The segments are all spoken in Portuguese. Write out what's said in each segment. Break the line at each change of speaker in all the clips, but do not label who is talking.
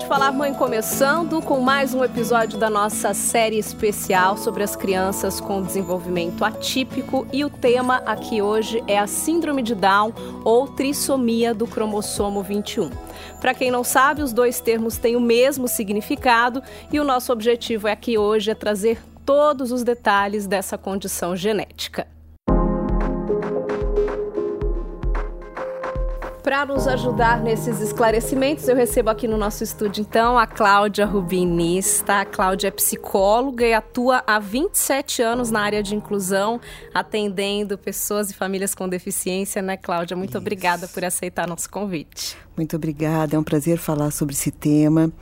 Pode Falar Mãe começando com mais um episódio da nossa série especial sobre as crianças com desenvolvimento atípico e o tema aqui hoje é a Síndrome de Down ou trissomia do cromossomo 21. Para quem não sabe, os dois termos têm o mesmo significado e o nosso objetivo aqui hoje é trazer todos os detalhes dessa condição genética. Para nos ajudar nesses esclarecimentos, eu recebo aqui no nosso estúdio, então, a Cláudia Rubinista. A Cláudia é psicóloga e atua há 27 anos na área de inclusão, atendendo pessoas e famílias com deficiência, né, Cláudia? Muito Isso. obrigada por aceitar nosso convite.
Muito obrigada, é um prazer falar sobre esse tema.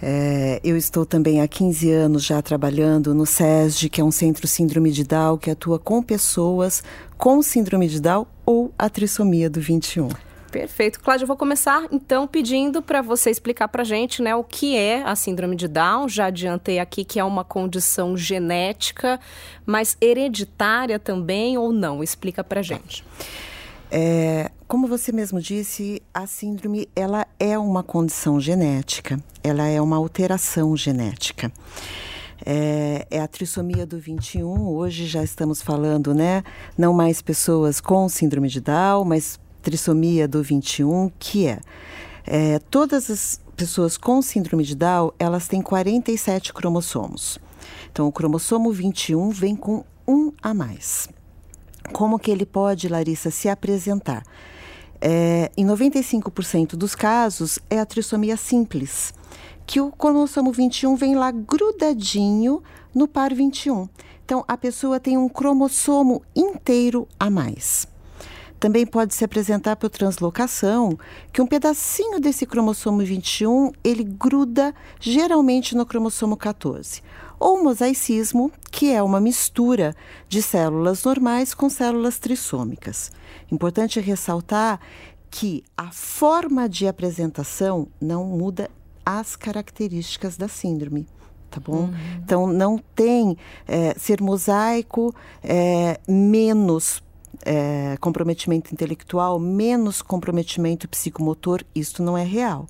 É, eu estou também há 15 anos já trabalhando no SESD, que é um centro síndrome de Down, que atua com pessoas com síndrome de Down ou a trissomia do 21.
Perfeito. Cláudia, eu vou começar então pedindo para você explicar para gente né, o que é a síndrome de Down. Já adiantei aqui que é uma condição genética, mas hereditária também ou não? Explica para gente.
É, como você mesmo disse, a síndrome ela é uma condição genética, ela é uma alteração genética. É, é, a trissomia do 21. Hoje já estamos falando, né? Não mais pessoas com síndrome de Down, mas trissomia do 21, que é, é todas as pessoas com síndrome de Down, elas têm 47 cromossomos. Então, o cromossomo 21 vem com um a mais. Como que ele pode, Larissa, se apresentar? É, em 95% dos casos, é a trissomia simples, que o cromossomo 21 vem lá grudadinho no par 21. Então, a pessoa tem um cromossomo inteiro a mais. Também pode se apresentar por translocação, que um pedacinho desse cromossomo 21 ele gruda geralmente no cromossomo 14. Ou mosaicismo, que é uma mistura de células normais com células trissômicas. Importante ressaltar que a forma de apresentação não muda as características da síndrome tá bom? Uhum. Então não tem é, ser mosaico é, menos é, comprometimento intelectual, menos comprometimento psicomotor, isto não é real.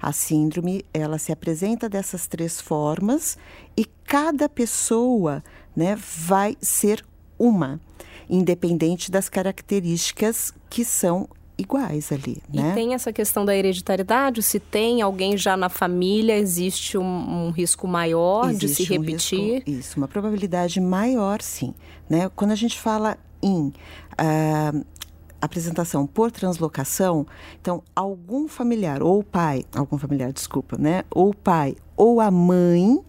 A síndrome, ela se apresenta dessas três formas e cada pessoa, né, vai ser uma, independente das características que são iguais ali,
né?
E
tem essa questão da hereditariedade? Se tem alguém já na família, existe um, um risco maior existe de se repetir?
Um risco, isso, uma probabilidade maior, sim. Né? Quando a gente fala em uh, apresentação por translocação, então algum familiar ou pai, algum familiar, desculpa, né? Ou pai ou a mãe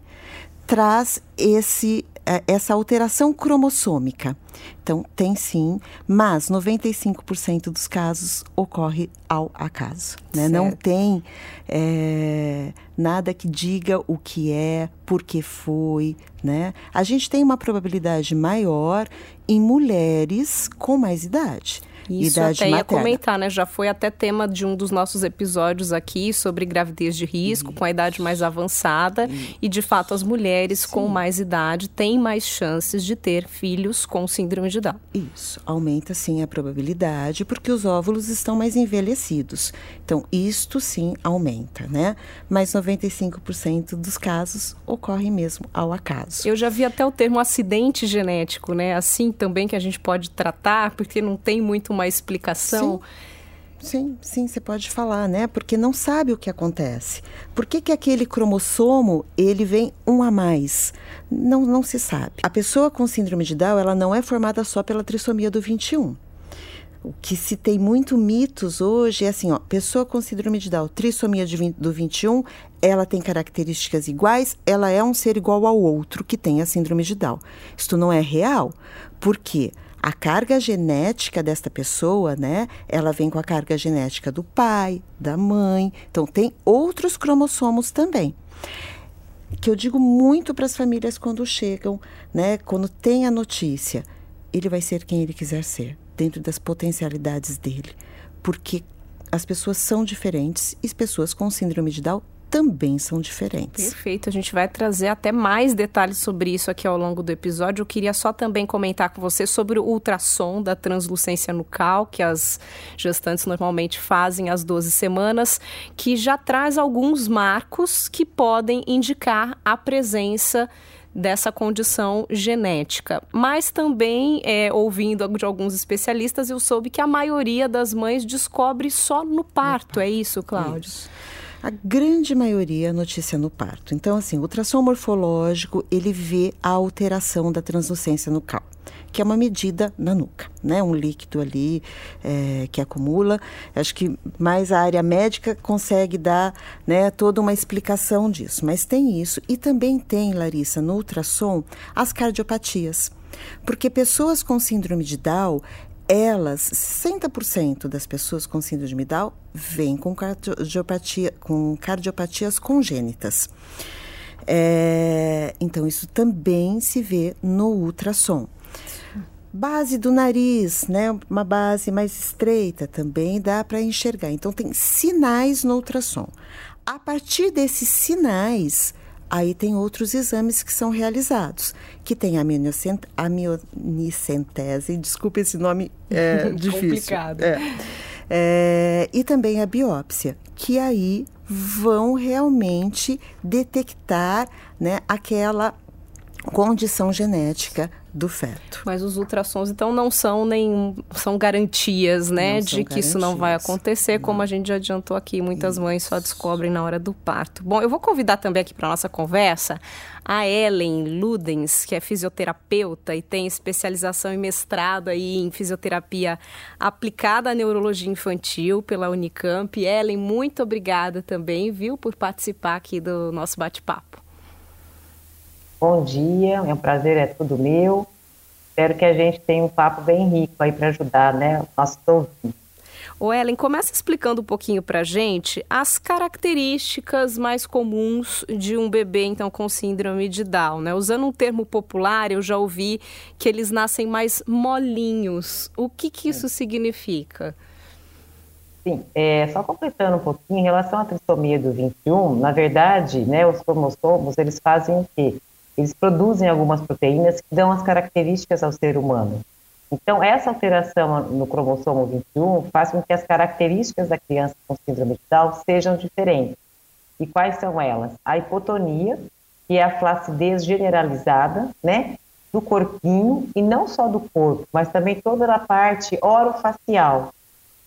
traz esse essa alteração cromossômica. Então, tem sim, mas 95% dos casos ocorre ao acaso. Né? Não tem é, nada que diga o que é, por que foi. Né? A gente tem uma probabilidade maior em mulheres com mais idade.
Isso idade até materna. ia comentar, né? Já foi até tema de um dos nossos episódios aqui sobre gravidez de risco Isso. com a idade mais avançada. Isso. E de fato, as mulheres Sim. com mais idade têm mais chances de ter filhos com síndrome de Down.
Isso. Aumenta sim a probabilidade, porque os óvulos estão mais envelhecidos. Então, isto sim aumenta, né? Mas 95% dos casos ocorre mesmo ao acaso.
Eu já vi até o termo acidente genético, né? Assim também que a gente pode tratar, porque não tem muito uma explicação.
Sim. Sim, sim, você pode falar, né? Porque não sabe o que acontece. Por que, que aquele cromossomo ele vem um a mais? Não, não se sabe. A pessoa com síndrome de Down ela não é formada só pela trissomia do 21. O que se tem muito mitos hoje é assim, ó, pessoa com síndrome de Down, trissomia de 20, do 21, ela tem características iguais, ela é um ser igual ao outro que tem a síndrome de Down. Isto não é real. Por quê? A carga genética desta pessoa, né? Ela vem com a carga genética do pai, da mãe. Então, tem outros cromossomos também. Que eu digo muito para as famílias quando chegam, né? Quando tem a notícia, ele vai ser quem ele quiser ser, dentro das potencialidades dele. Porque as pessoas são diferentes e as pessoas com síndrome de Down também são diferentes.
Perfeito, a gente vai trazer até mais detalhes sobre isso aqui ao longo do episódio. Eu queria só também comentar com você sobre o ultrassom da translucência nucal, que as gestantes normalmente fazem às 12 semanas, que já traz alguns marcos que podem indicar a presença dessa condição genética. Mas também, é, ouvindo de alguns especialistas, eu soube que a maioria das mães descobre só no parto. É isso, Cláudio? Isso.
A grande maioria notícia no parto. Então, assim, o ultrassom morfológico, ele vê a alteração da translucência nucal, que é uma medida na nuca, né? Um líquido ali é, que acumula. Acho que mais a área médica consegue dar né, toda uma explicação disso. Mas tem isso. E também tem, Larissa, no ultrassom, as cardiopatias. Porque pessoas com síndrome de Down, elas, 60% das pessoas com síndrome de Down vêm com, cardiopatia, com cardiopatias congênitas. É, então, isso também se vê no ultrassom. Base do nariz, né? Uma base mais estreita também dá para enxergar. Então, tem sinais no ultrassom. A partir desses sinais, Aí tem outros exames que são realizados, que tem a amionicentese, desculpe esse nome é, difícil.
Complicado.
É. É, e também a biópsia, que aí vão realmente detectar né, aquela condição genética do feto.
Mas os ultrassons, então, não são nem são garantias, né, de que garantias. isso não vai acontecer, não. como a gente já adiantou aqui. Muitas isso. mães só descobrem na hora do parto. Bom, eu vou convidar também aqui para nossa conversa a Ellen Ludens, que é fisioterapeuta e tem especialização e mestrado aí em fisioterapia aplicada à neurologia infantil pela Unicamp. Ellen, muito obrigada também, viu, por participar aqui do nosso bate-papo.
Bom dia, é um prazer, é tudo meu. Espero que a gente tenha um papo bem rico aí para ajudar, né, o nosso.
O Ellen, começa explicando um pouquinho para a gente as características mais comuns de um bebê, então, com síndrome de Down, né? Usando um termo popular, eu já ouvi que eles nascem mais molinhos. O que, que isso significa?
Sim, é, só completando um pouquinho, em relação à trissomia do 21, na verdade, né, os cromossomos, eles fazem o quê? Eles produzem algumas proteínas que dão as características ao ser humano. Então, essa alteração no cromossomo 21 faz com que as características da criança com síndrome de Down sejam diferentes. E quais são elas? A hipotonia, que é a flacidez generalizada, né, do corpinho, e não só do corpo, mas também toda a parte orofacial.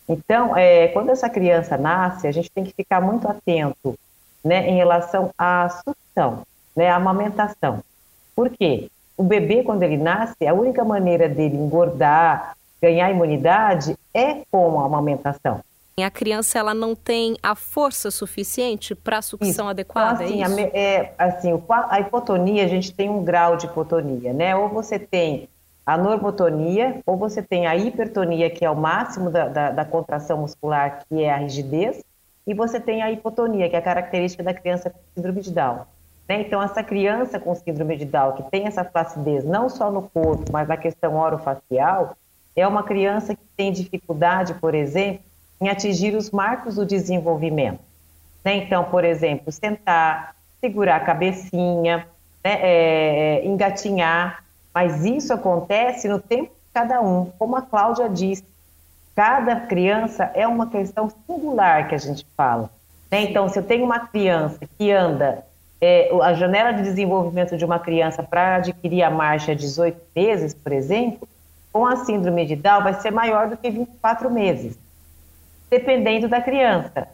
Então, é, quando essa criança nasce, a gente tem que ficar muito atento né, em relação à sucção né, a amamentação. Por quê? O bebê, quando ele nasce, a única maneira dele engordar, ganhar imunidade é com a amamentação.
A criança ela não tem a força suficiente para a sucção isso. adequada,
então, assim,
é
isso? A, é, assim, a hipotonia, a gente tem um grau de hipotonia, né? Ou você tem a normotonia, ou você tem a hipertonia, que é o máximo da, da, da contração muscular, que é a rigidez, e você tem a hipotonia, que é a característica da criança com síndrome de Down. Né? Então, essa criança com síndrome de Down, que tem essa flacidez não só no corpo, mas na questão orofacial, é uma criança que tem dificuldade, por exemplo, em atingir os marcos do desenvolvimento. Né? Então, por exemplo, sentar, segurar a cabecinha, né? é, é engatinhar, mas isso acontece no tempo de cada um. Como a Cláudia disse, cada criança é uma questão singular que a gente fala. Né? Então, se eu tenho uma criança que anda é, a janela de desenvolvimento de uma criança para adquirir a marcha 18 meses, por exemplo, com a síndrome de Down vai ser maior do que 24 meses, dependendo da criança.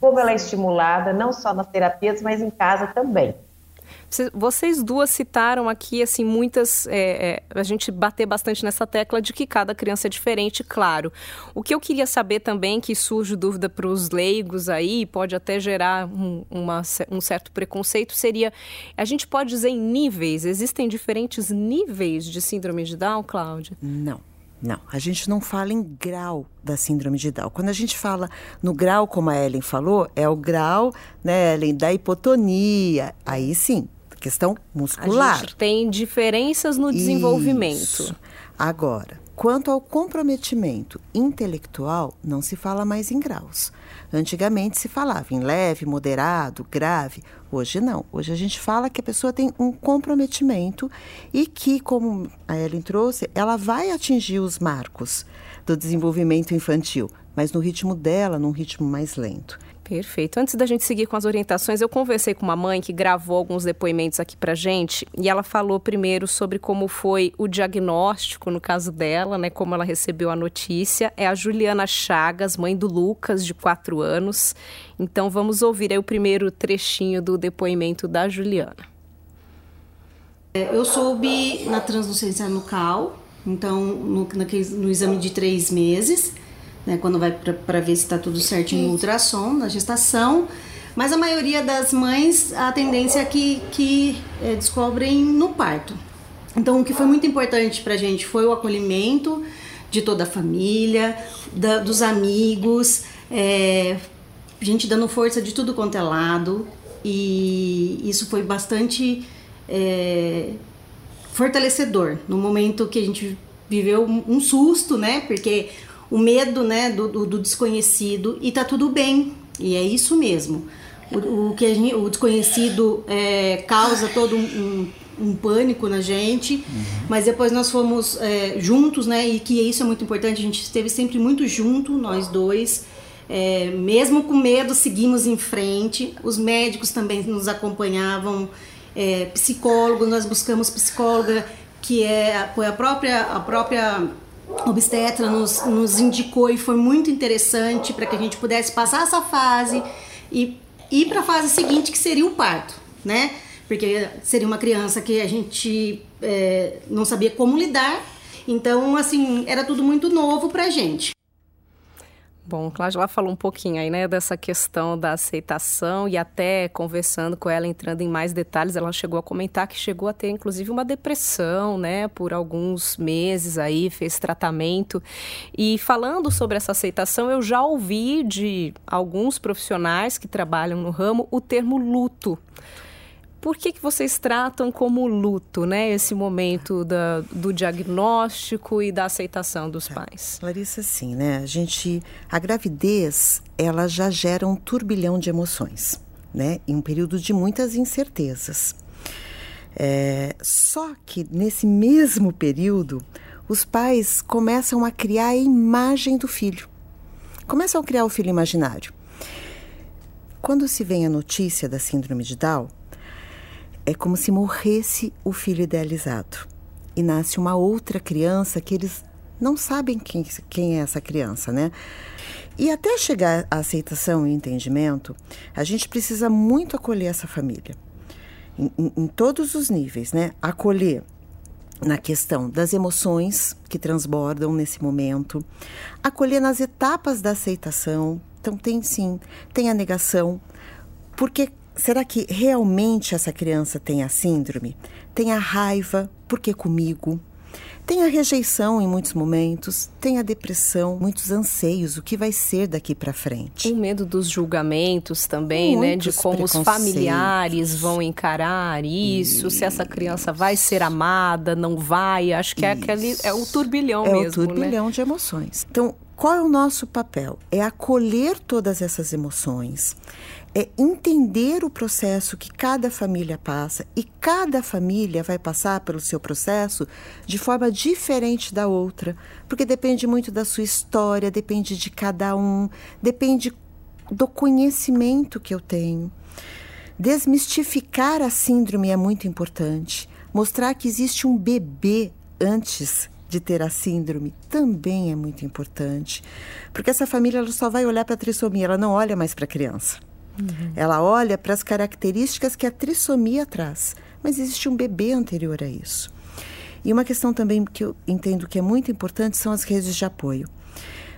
Como ela é estimulada, não só nas terapias, mas em casa também.
Vocês duas citaram aqui, assim, muitas. É, é, a gente bater bastante nessa tecla de que cada criança é diferente, claro. O que eu queria saber também, que surge dúvida para os leigos aí, pode até gerar um, uma, um certo preconceito, seria: a gente pode dizer em níveis? Existem diferentes níveis de síndrome de Down, Cláudia?
Não. Não, a gente não fala em grau da síndrome de Down. Quando a gente fala no grau, como a Ellen falou, é o grau, né, Ellen, da hipotonia. Aí sim, questão muscular.
A gente tem diferenças no desenvolvimento. Isso.
Agora, Quanto ao comprometimento intelectual, não se fala mais em graus. Antigamente se falava em leve, moderado, grave. Hoje não. Hoje a gente fala que a pessoa tem um comprometimento e que, como a Ellen trouxe, ela vai atingir os marcos do desenvolvimento infantil, mas no ritmo dela, num ritmo mais lento.
Perfeito. Antes da gente seguir com as orientações, eu conversei com uma mãe que gravou alguns depoimentos aqui pra gente e ela falou primeiro sobre como foi o diagnóstico no caso dela, né, como ela recebeu a notícia. É a Juliana Chagas, mãe do Lucas, de 4 anos. Então vamos ouvir aí o primeiro trechinho do depoimento da Juliana.
É, eu soube na translucência nucal, então no, naquele, no exame de três meses né, quando vai para ver se está tudo certinho no ultrassom, na gestação. Mas a maioria das mães, a tendência é que, que é, descobrem no parto. Então, o que foi muito importante para a gente foi o acolhimento de toda a família, da, dos amigos, é, gente dando força de tudo quanto é lado. E isso foi bastante é, fortalecedor no momento que a gente viveu um susto, né? Porque o medo né, do, do, do, desconhecido e tá tudo bem. E é isso mesmo. O, o que gente, o desconhecido é, causa todo um, um, um, pânico na gente, uhum. mas depois nós fomos é, juntos, né? E que isso é muito importante, a gente esteve sempre muito junto, nós dois. É, mesmo com medo, seguimos em frente. Os médicos também nos acompanhavam, é, psicólogos, nós buscamos psicóloga, que é, foi a própria, a própria obstetra nos, nos indicou e foi muito interessante para que a gente pudesse passar essa fase e ir para a fase seguinte, que seria o parto, né? Porque seria uma criança que a gente é, não sabia como lidar, então, assim, era tudo muito novo para a gente.
Bom, Cláudia, falou um pouquinho aí, né, dessa questão da aceitação e até conversando com ela, entrando em mais detalhes, ela chegou a comentar que chegou a ter, inclusive, uma depressão, né, por alguns meses aí, fez tratamento. E falando sobre essa aceitação, eu já ouvi de alguns profissionais que trabalham no ramo o termo luto. Por que, que vocês tratam como luto, né, esse momento da, do diagnóstico e da aceitação dos tá. pais?
Larissa, sim, né? A gente, a gravidez, ela já gera um turbilhão de emoções, né? Em um período de muitas incertezas. É, só que nesse mesmo período, os pais começam a criar a imagem do filho. Começam a criar o filho imaginário. Quando se vem a notícia da síndrome de Down, é como se morresse o filho idealizado e nasce uma outra criança que eles não sabem quem, quem é essa criança, né? E até chegar à aceitação e entendimento, a gente precisa muito acolher essa família, em, em, em todos os níveis, né? Acolher na questão das emoções que transbordam nesse momento, acolher nas etapas da aceitação. Então, tem sim, tem a negação, porque Será que realmente essa criança tem a síndrome? Tem a raiva, porque comigo? Tem a rejeição em muitos momentos, tem a depressão, muitos anseios, o que vai ser daqui para frente.
O medo dos julgamentos também, muitos né? De como os familiares vão encarar isso, isso, se essa criança vai ser amada, não vai. Acho que é aquele é o turbilhão
é
mesmo.
É o turbilhão
né?
de emoções. Então, qual é o nosso papel? É acolher todas essas emoções, é entender o processo que cada família passa e cada família vai passar pelo seu processo de forma diferente da outra, porque depende muito da sua história, depende de cada um, depende do conhecimento que eu tenho. Desmistificar a síndrome é muito importante. Mostrar que existe um bebê antes de ter a síndrome também é muito importante, porque essa família ela só vai olhar para a trissomia, ela não olha mais para a criança. Uhum. Ela olha para as características que a trissomia traz, mas existe um bebê anterior a isso. E uma questão também que eu entendo que é muito importante são as redes de apoio.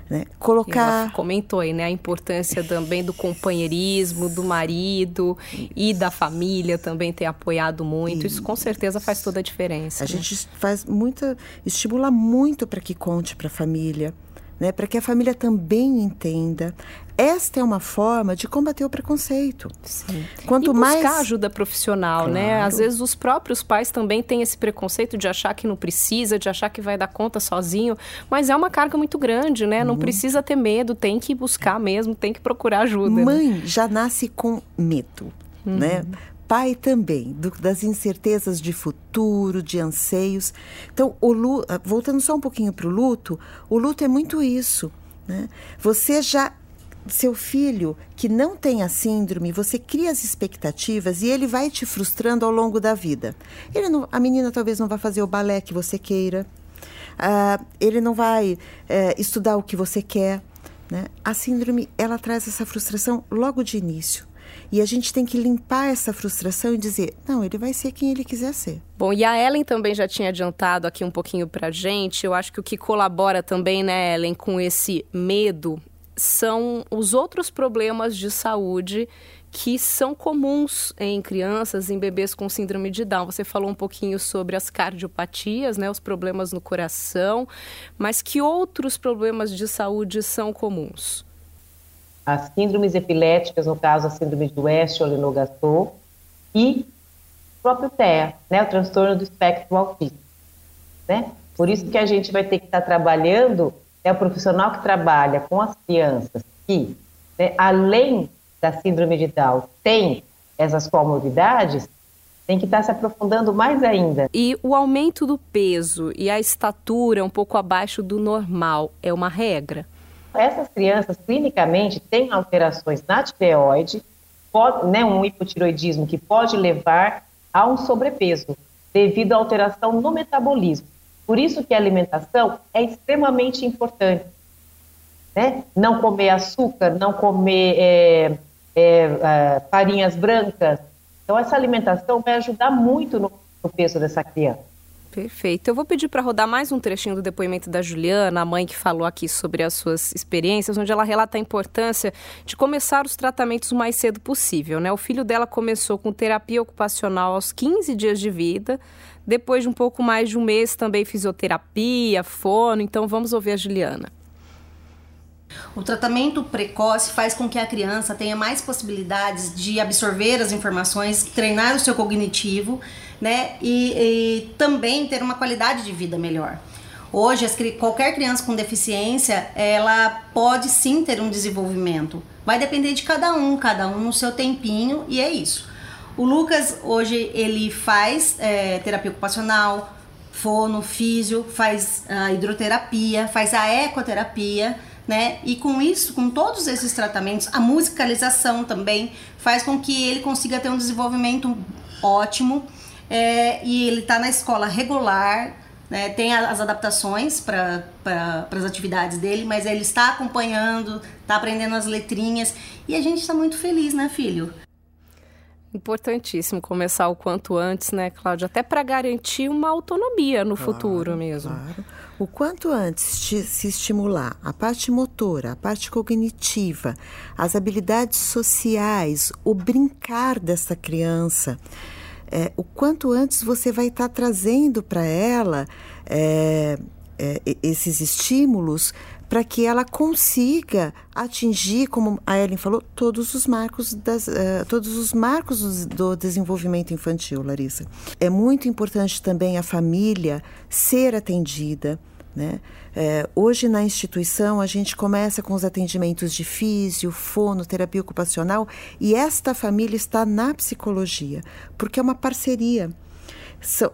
Né? Colocar. Ela
comentou aí, né? A importância também do companheirismo, do marido e da família também ter apoiado muito. Isso. Isso com certeza faz toda a diferença.
A né? gente faz muita. estimula muito para que conte para a família. Né, para que a família também entenda. Esta é uma forma de combater o preconceito.
Sim. Quanto e buscar mais ajuda profissional, né? claro. né? Às vezes os próprios pais também têm esse preconceito de achar que não precisa, de achar que vai dar conta sozinho, mas é uma carga muito grande, né? Não precisa ter medo, tem que buscar mesmo, tem que procurar ajuda.
Né? Mãe né? já nasce com medo, uhum. né? Pai também, do, das incertezas de futuro, de anseios. Então, o ah, voltando só um pouquinho para o luto, o luto é muito isso. Né? Você já seu filho que não tem a síndrome, você cria as expectativas e ele vai te frustrando ao longo da vida. Ele não, a menina talvez não vá fazer o balé que você queira, uh, ele não vai uh, estudar o que você quer. Né? A síndrome ela traz essa frustração logo de início. E a gente tem que limpar essa frustração e dizer: não, ele vai ser quem ele quiser ser.
Bom, e a Ellen também já tinha adiantado aqui um pouquinho pra gente. Eu acho que o que colabora também, né, Ellen, com esse medo são os outros problemas de saúde que são comuns em crianças, em bebês com síndrome de Down. Você falou um pouquinho sobre as cardiopatias, né, os problemas no coração, mas que outros problemas de saúde são comuns?
As síndromes epiléticas, no caso a síndrome de West ou Lennox-Gastaut, e o próprio TEA, né, o transtorno do espectro autista. Né? Por isso que a gente vai ter que estar trabalhando, é o profissional que trabalha com as crianças que, né, além da síndrome de Down, tem essas comorbidades, tem que estar se aprofundando mais ainda.
E o aumento do peso e a estatura um pouco abaixo do normal é uma regra?
Essas crianças, clinicamente, têm alterações na tireoide, pode, né, um hipotiroidismo que pode levar a um sobrepeso, devido à alteração no metabolismo. Por isso que a alimentação é extremamente importante. Né? Não comer açúcar, não comer é, é, é, farinhas brancas. Então, essa alimentação vai ajudar muito no, no peso dessa criança.
Perfeito. Eu vou pedir para rodar mais um trechinho do depoimento da Juliana, a mãe que falou aqui sobre as suas experiências, onde ela relata a importância de começar os tratamentos o mais cedo possível. Né? O filho dela começou com terapia ocupacional aos 15 dias de vida, depois de um pouco mais de um mês também fisioterapia, fono. Então vamos ouvir a Juliana.
O tratamento precoce faz com que a criança tenha mais possibilidades de absorver as informações, treinar o seu cognitivo né? E, e também ter uma qualidade de vida melhor. Hoje, qualquer criança com deficiência, ela pode sim ter um desenvolvimento. Vai depender de cada um, cada um no seu tempinho, e é isso. O Lucas, hoje, ele faz é, terapia ocupacional, fono, físio, faz a hidroterapia, faz a ecoterapia, né? E com isso, com todos esses tratamentos, a musicalização também faz com que ele consiga ter um desenvolvimento ótimo é, e ele está na escola regular, né, tem as adaptações para as atividades dele, mas ele está acompanhando, está aprendendo as letrinhas e a gente está muito feliz, né, filho?
Importantíssimo começar o quanto antes, né, Cláudia? Até para garantir uma autonomia no claro, futuro mesmo. Claro.
O quanto antes se estimular a parte motora, a parte cognitiva, as habilidades sociais, o brincar dessa criança é, o quanto antes você vai estar tá trazendo para ela é, é, esses estímulos para que ela consiga atingir, como a Ellen falou, todos os marcos das, uh, todos os marcos do desenvolvimento infantil, Larissa. É muito importante também a família ser atendida, né? É, hoje na instituição a gente começa com os atendimentos de físio, fono, terapia ocupacional e esta família está na psicologia, porque é uma parceria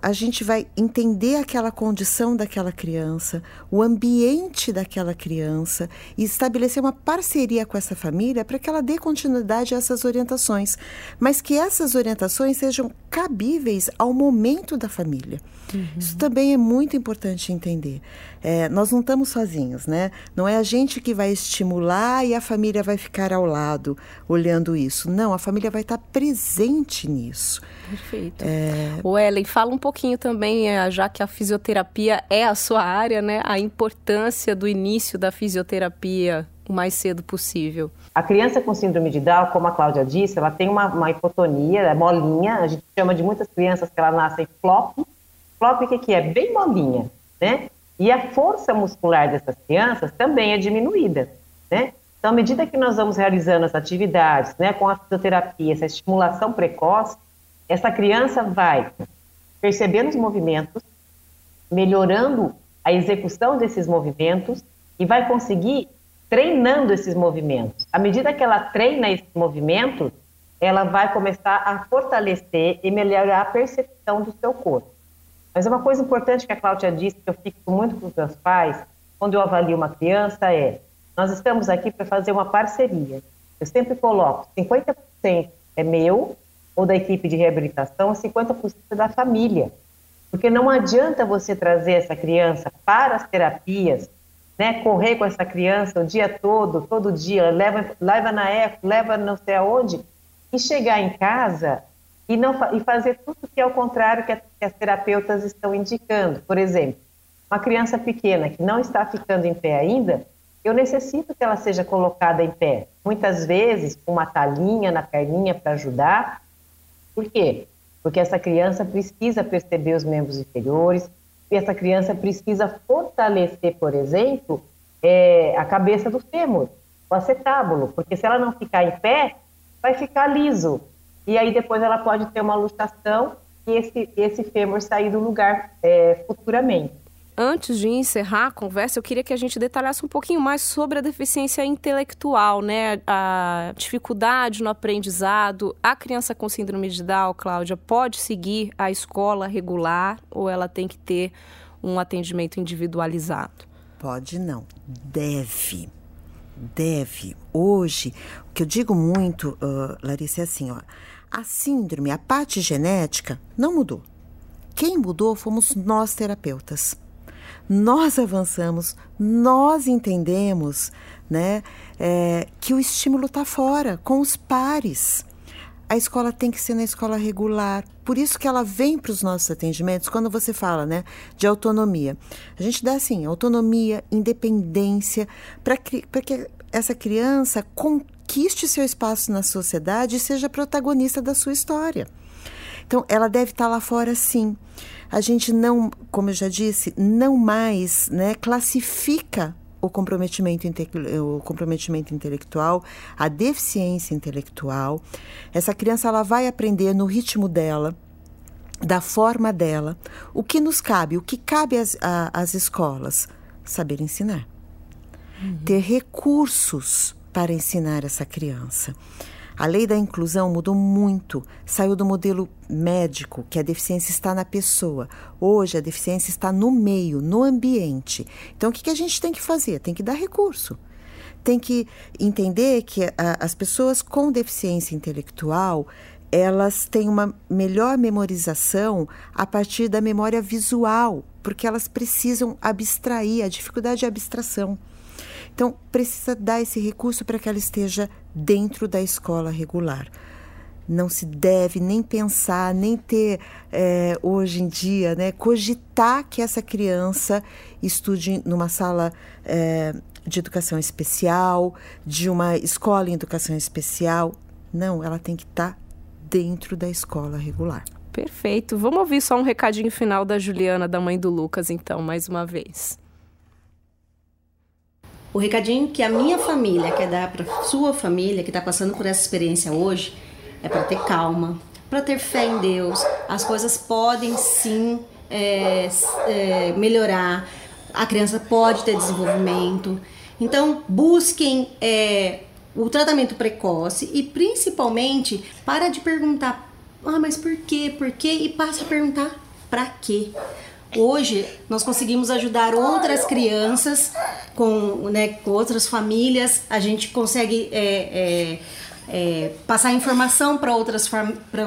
a gente vai entender aquela condição daquela criança, o ambiente daquela criança e estabelecer uma parceria com essa família para que ela dê continuidade a essas orientações, mas que essas orientações sejam cabíveis ao momento da família. Uhum. Isso também é muito importante entender. É, nós não estamos sozinhos, né? Não é a gente que vai estimular e a família vai ficar ao lado olhando isso. Não, a família vai estar presente nisso.
Perfeito. É... O Ellen, fala um pouquinho também, é, já que a fisioterapia é a sua área, né? A importância do início da fisioterapia o mais cedo possível.
A criança com síndrome de Down, como a Cláudia disse, ela tem uma, uma hipotonia, é molinha, a gente chama de muitas crianças que ela nascem flop. Flop o que, que é? Bem molinha, né? E a força muscular dessas crianças também é diminuída, né? Então, à medida que nós vamos realizando as atividades, né, com a fisioterapia, essa estimulação precoce, essa criança vai percebendo os movimentos, melhorando a execução desses movimentos e vai conseguir treinando esses movimentos. À medida que ela treina esses movimentos, ela vai começar a fortalecer e melhorar a percepção do seu corpo. Mas uma coisa importante que a Cláudia disse, que eu fico muito com os meus pais, quando eu avalio uma criança, é: nós estamos aqui para fazer uma parceria. Eu sempre coloco 50% é meu, ou da equipe de reabilitação, 50% é da família. Porque não adianta você trazer essa criança para as terapias, né, correr com essa criança o dia todo, todo dia, leva, leva na ECO, leva não sei aonde, e chegar em casa e, não, e fazer tudo que é o contrário que, que as terapeutas estão indicando. Por exemplo, uma criança pequena que não está ficando em pé ainda, eu necessito que ela seja colocada em pé. Muitas vezes, com uma talinha na perninha para ajudar. Por quê? Porque essa criança precisa perceber os membros inferiores, e essa criança precisa fortalecer, por exemplo, é, a cabeça do fêmur, o acetábulo, porque se ela não ficar em pé, vai ficar liso. E aí depois ela pode ter uma luxação e esse, esse fêmur sair do lugar é, futuramente.
Antes de encerrar a conversa, eu queria que a gente detalhasse um pouquinho mais sobre a deficiência intelectual, né? A dificuldade no aprendizado. A criança com síndrome de Down, Cláudia, pode seguir a escola regular ou ela tem que ter um atendimento individualizado?
Pode não, deve. Deve. Hoje, o que eu digo muito, uh, Larissa, é assim, ó. A síndrome, a parte genética, não mudou. Quem mudou fomos nós terapeutas. Nós avançamos, nós entendemos né, é, que o estímulo está fora, com os pares. A escola tem que ser na escola regular. Por isso que ela vem para os nossos atendimentos quando você fala né, de autonomia. A gente dá assim, autonomia, independência, para que essa criança conquiste seu espaço na sociedade e seja protagonista da sua história. Então, ela deve estar lá fora sim. A gente não, como eu já disse, não mais né, classifica o comprometimento, o comprometimento intelectual, a deficiência intelectual. Essa criança ela vai aprender no ritmo dela, da forma dela, o que nos cabe, o que cabe às, às escolas. Saber ensinar. Uhum. Ter recursos para ensinar essa criança. A lei da inclusão mudou muito, saiu do modelo médico, que a deficiência está na pessoa. Hoje a deficiência está no meio, no ambiente. Então o que, a gente tem que fazer? Tem que dar recurso. Tem que entender que a, as pessoas com deficiência intelectual elas têm uma melhor memorização a partir da memória visual, porque elas precisam abstrair, a dificuldade de abstração. Então, precisa dar esse recurso para que ela esteja dentro da escola regular. Não se deve nem pensar, nem ter é, hoje em dia, né, cogitar que essa criança estude numa sala é, de educação especial, de uma escola em educação especial. Não, ela tem que estar tá dentro da escola regular.
Perfeito. Vamos ouvir só um recadinho final da Juliana, da mãe do Lucas, então, mais uma vez.
O recadinho que a minha família quer dar para sua família que está passando por essa experiência hoje é para ter calma, para ter fé em Deus. As coisas podem sim é, é, melhorar. A criança pode ter desenvolvimento. Então busquem é, o tratamento precoce e principalmente para de perguntar, ah, mas por quê? Por quê? E passe a perguntar para quê? Hoje nós conseguimos ajudar outras crianças com, né, com outras famílias, a gente consegue é, é, é, passar informação para outras,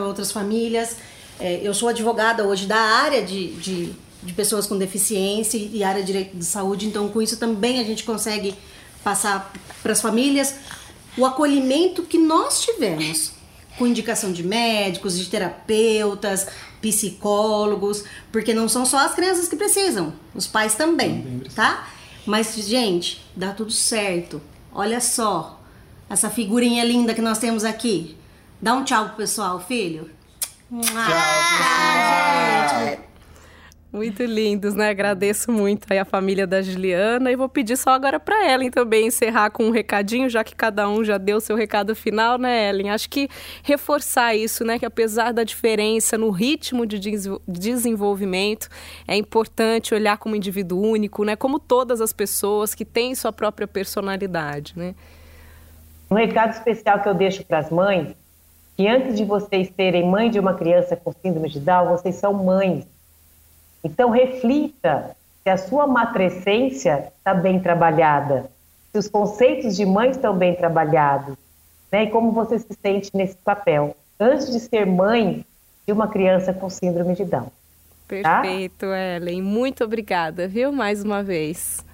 outras famílias. É, eu sou advogada hoje da área de, de, de, pessoas com deficiência e área de direito de saúde, então com isso também a gente consegue passar para as famílias o acolhimento que nós tivemos com indicação de médicos, de terapeutas, psicólogos, porque não são só as crianças que precisam, os pais também, também tá? Mas, gente, dá tudo certo. Olha só essa figurinha linda que nós temos aqui. Dá um tchau pro pessoal, filho.
Tchau, pessoal. Tchau, gente. Muito lindos, né? Agradeço muito aí a família da Juliana e vou pedir só agora para Ellen também encerrar com um recadinho, já que cada um já deu seu recado final, né, Ellen? Acho que reforçar isso, né? Que apesar da diferença no ritmo de desenvolvimento, é importante olhar como indivíduo único, né? Como todas as pessoas que têm sua própria personalidade, né?
Um recado especial que eu deixo para as mães, que antes de vocês serem mãe de uma criança com síndrome de Down, vocês são mães então, reflita se a sua matrescência está bem trabalhada, se os conceitos de mãe estão bem trabalhados, né? E como você se sente nesse papel, antes de ser mãe de uma criança com síndrome de Down.
Tá? Perfeito? Ellen. Muito obrigada, viu? Mais uma vez.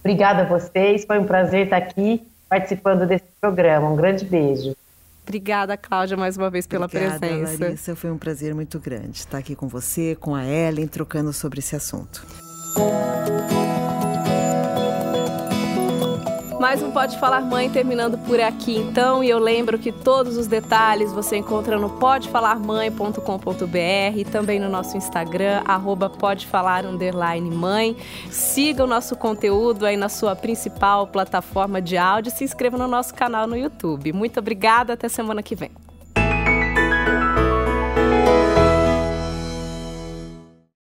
Obrigada a vocês. Foi um prazer estar aqui participando desse programa. Um grande beijo.
Obrigada, Cláudia, mais uma vez pela
Obrigada,
presença.
Larissa, foi um prazer muito grande estar aqui com você, com a Ellen, trocando sobre esse assunto.
Mais um Pode Falar Mãe terminando por aqui, então. E eu lembro que todos os detalhes você encontra no podefalarmãe.com.br e também no nosso Instagram, arroba. Siga o nosso conteúdo aí na sua principal plataforma de áudio e se inscreva no nosso canal no YouTube. Muito obrigada, até semana que vem.